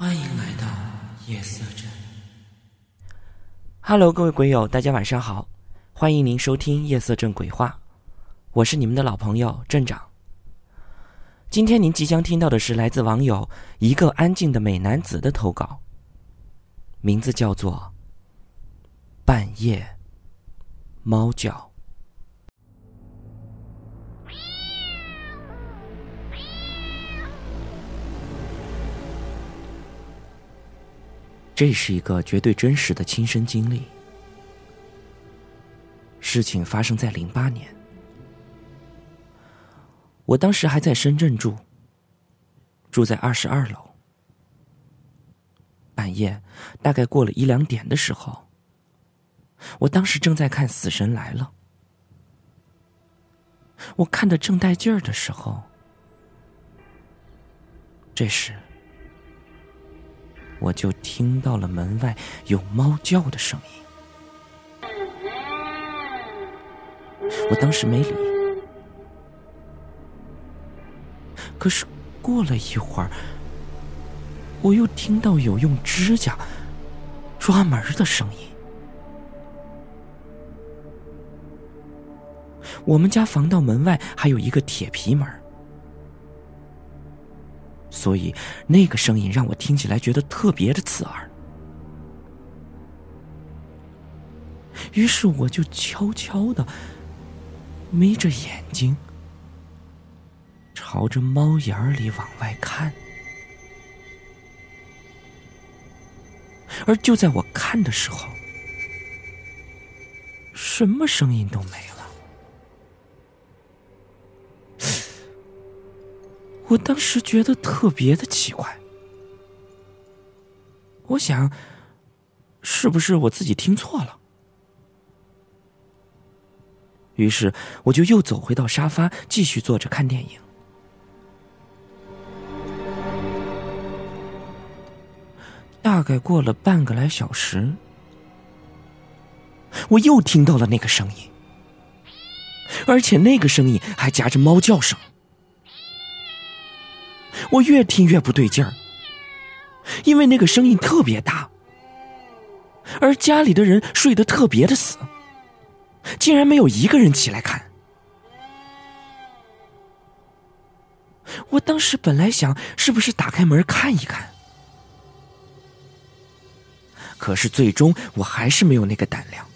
欢迎来到夜色镇。Hello，各位鬼友，大家晚上好，欢迎您收听夜色镇鬼话，我是你们的老朋友镇长。今天您即将听到的是来自网友一个安静的美男子的投稿，名字叫做《半夜猫叫》。这是一个绝对真实的亲身经历。事情发生在零八年，我当时还在深圳住，住在二十二楼。半夜大概过了一两点的时候，我当时正在看《死神来了》，我看的正带劲儿的时候，这时。我就听到了门外有猫叫的声音，我当时没理。可是过了一会儿，我又听到有用指甲抓门的声音。我们家防盗门外还有一个铁皮门。所以，那个声音让我听起来觉得特别的刺耳。于是，我就悄悄的眯着眼睛，朝着猫眼儿里往外看。而就在我看的时候，什么声音都没了。我当时觉得特别的奇怪，我想，是不是我自己听错了？于是我就又走回到沙发，继续坐着看电影。大概过了半个来小时，我又听到了那个声音，而且那个声音还夹着猫叫声。我越听越不对劲儿，因为那个声音特别大，而家里的人睡得特别的死，竟然没有一个人起来看。我当时本来想是不是打开门看一看，可是最终我还是没有那个胆量，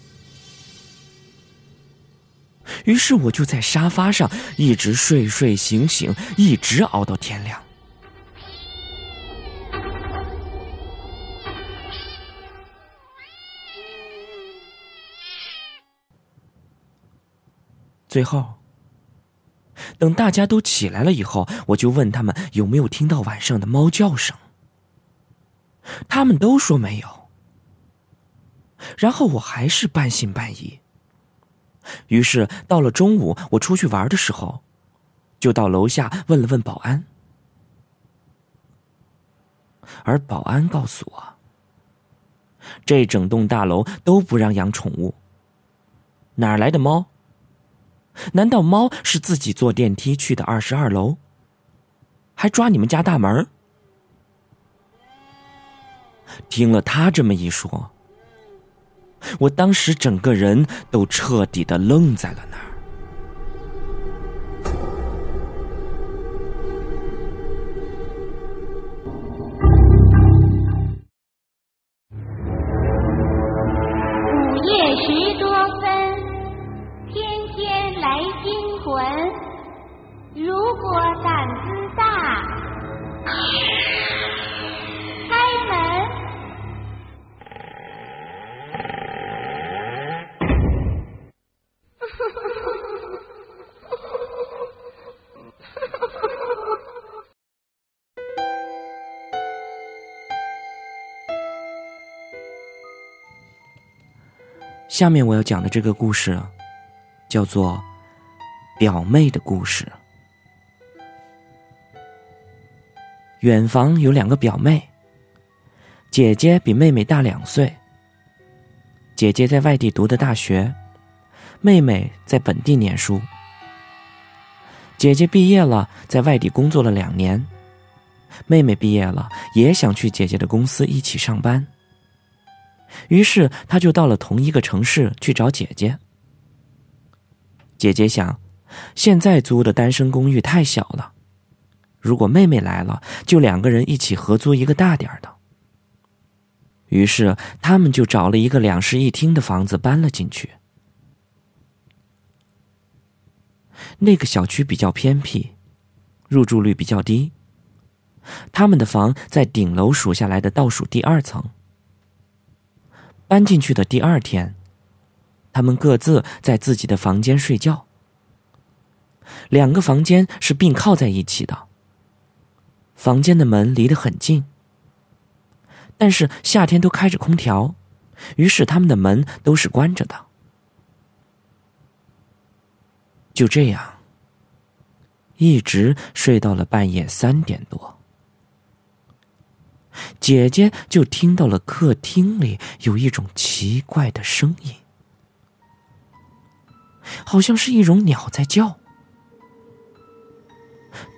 于是我就在沙发上一直睡睡醒醒，一直熬到天亮。最后，等大家都起来了以后，我就问他们有没有听到晚上的猫叫声。他们都说没有。然后我还是半信半疑。于是到了中午，我出去玩的时候，就到楼下问了问保安，而保安告诉我，这整栋大楼都不让养宠物，哪来的猫？难道猫是自己坐电梯去的二十二楼，还抓你们家大门？听了他这么一说，我当时整个人都彻底的愣在了那儿。如果胆子大，开门。下面我要讲的这个故事，叫做。表妹的故事。远房有两个表妹，姐姐比妹妹大两岁。姐姐在外地读的大学，妹妹在本地念书。姐姐毕业了，在外地工作了两年，妹妹毕业了，也想去姐姐的公司一起上班。于是，他就到了同一个城市去找姐姐。姐姐想，现在租的单身公寓太小了，如果妹妹来了，就两个人一起合租一个大点儿的。于是，他们就找了一个两室一厅的房子搬了进去。那个小区比较偏僻，入住率比较低。他们的房在顶楼数下来的倒数第二层。搬进去的第二天，他们各自在自己的房间睡觉。两个房间是并靠在一起的，房间的门离得很近。但是夏天都开着空调，于是他们的门都是关着的。就这样，一直睡到了半夜三点多。姐姐就听到了客厅里有一种奇怪的声音，好像是一种鸟在叫，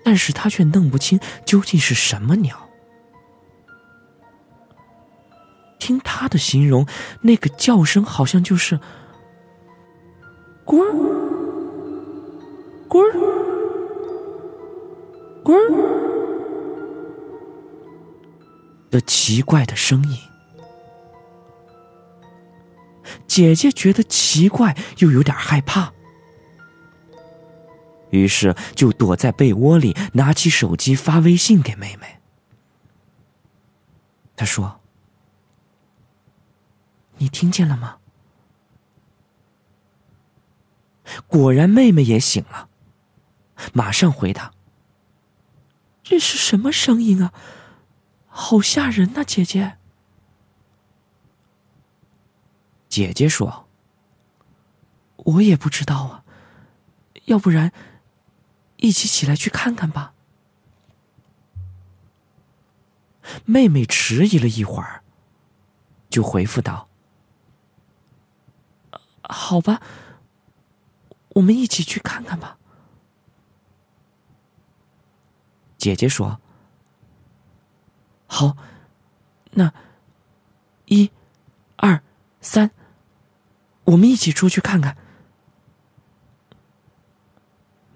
但是他却弄不清究竟是什么鸟。听他的形容，那个叫声好像就是“咕儿，咕儿，滚儿”。的奇怪的声音，姐姐觉得奇怪又有点害怕，于是就躲在被窝里，拿起手机发微信给妹妹。她说：“你听见了吗？”果然，妹妹也醒了，马上回答：“这是什么声音啊？”好吓人呐，姐姐！姐姐说：“我也不知道啊，要不然一起起来去看看吧。”妹妹迟疑了一会儿，就回复道：“好吧，我们一起去看看吧。”姐姐说。好，那一、二、三，我们一起出去看看。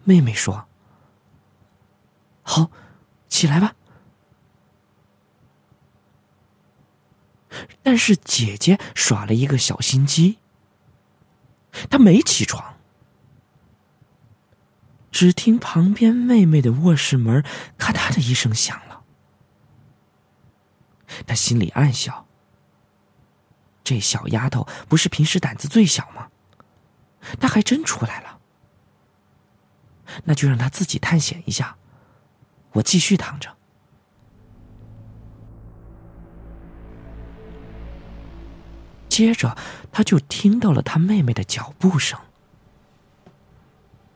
妹妹说：“好，起来吧。”但是姐姐耍了一个小心机，她没起床。只听旁边妹妹的卧室门咔嗒的一声响。了，她心里暗笑：“这小丫头不是平时胆子最小吗？她还真出来了。那就让她自己探险一下，我继续躺着。”接着，他就听到了他妹妹的脚步声，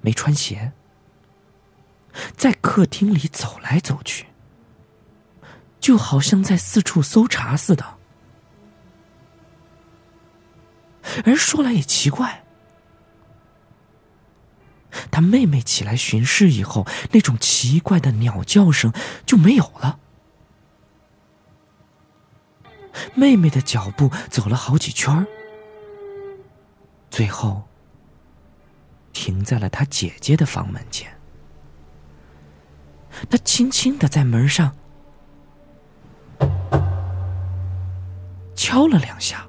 没穿鞋，在客厅里走来走去。就好像在四处搜查似的，而说来也奇怪，他妹妹起来巡视以后，那种奇怪的鸟叫声就没有了。妹妹的脚步走了好几圈最后停在了他姐姐的房门前。他轻轻的在门上。敲了两下，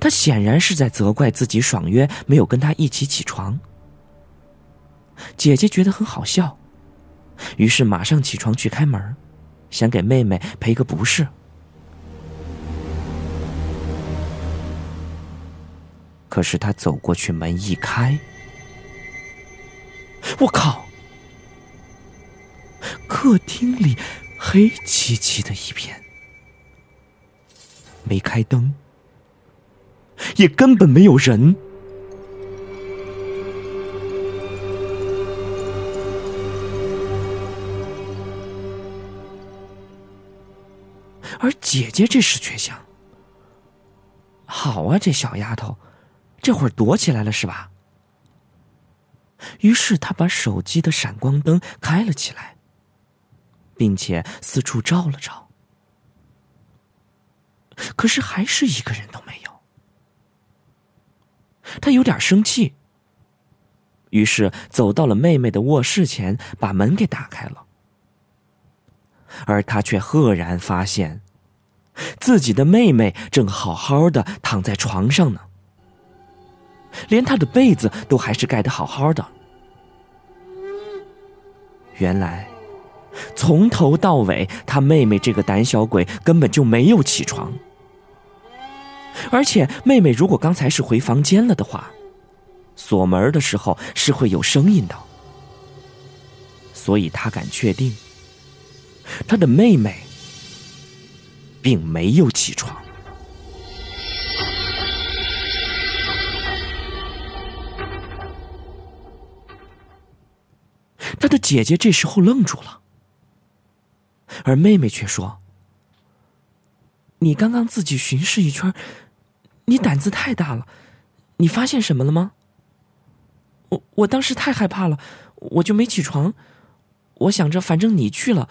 他显然是在责怪自己爽约没有跟他一起起床。姐姐觉得很好笑，于是马上起床去开门，想给妹妹赔个不是。可是他走过去，门一开，我靠！客厅里黑漆漆的一片。没开灯，也根本没有人。而姐姐这时却想：好啊，这小丫头，这会儿躲起来了是吧？于是她把手机的闪光灯开了起来，并且四处照了照，可是还是一个人都没有。他有点生气，于是走到了妹妹的卧室前，把门给打开了。而他却赫然发现，自己的妹妹正好好的躺在床上呢，连她的被子都还是盖得好好的。原来，从头到尾，他妹妹这个胆小鬼根本就没有起床。而且，妹妹如果刚才是回房间了的话，锁门的时候是会有声音的，所以他敢确定。他的妹妹并没有起床。他的姐姐这时候愣住了，而妹妹却说：“你刚刚自己巡视一圈，你胆子太大了，你发现什么了吗？”我我当时太害怕了，我就没起床。我想着，反正你去了。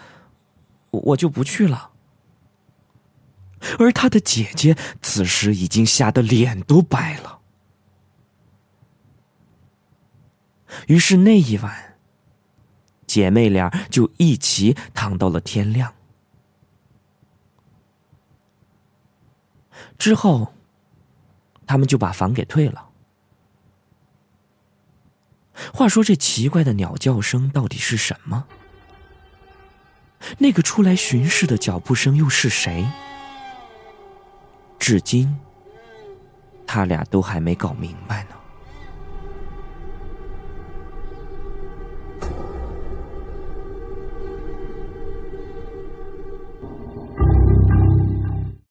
我就不去了。而他的姐姐此时已经吓得脸都白了。于是那一晚，姐妹俩就一起躺到了天亮。之后，他们就把房给退了。话说，这奇怪的鸟叫声到底是什么？那个出来巡视的脚步声又是谁？至今，他俩都还没搞明白呢。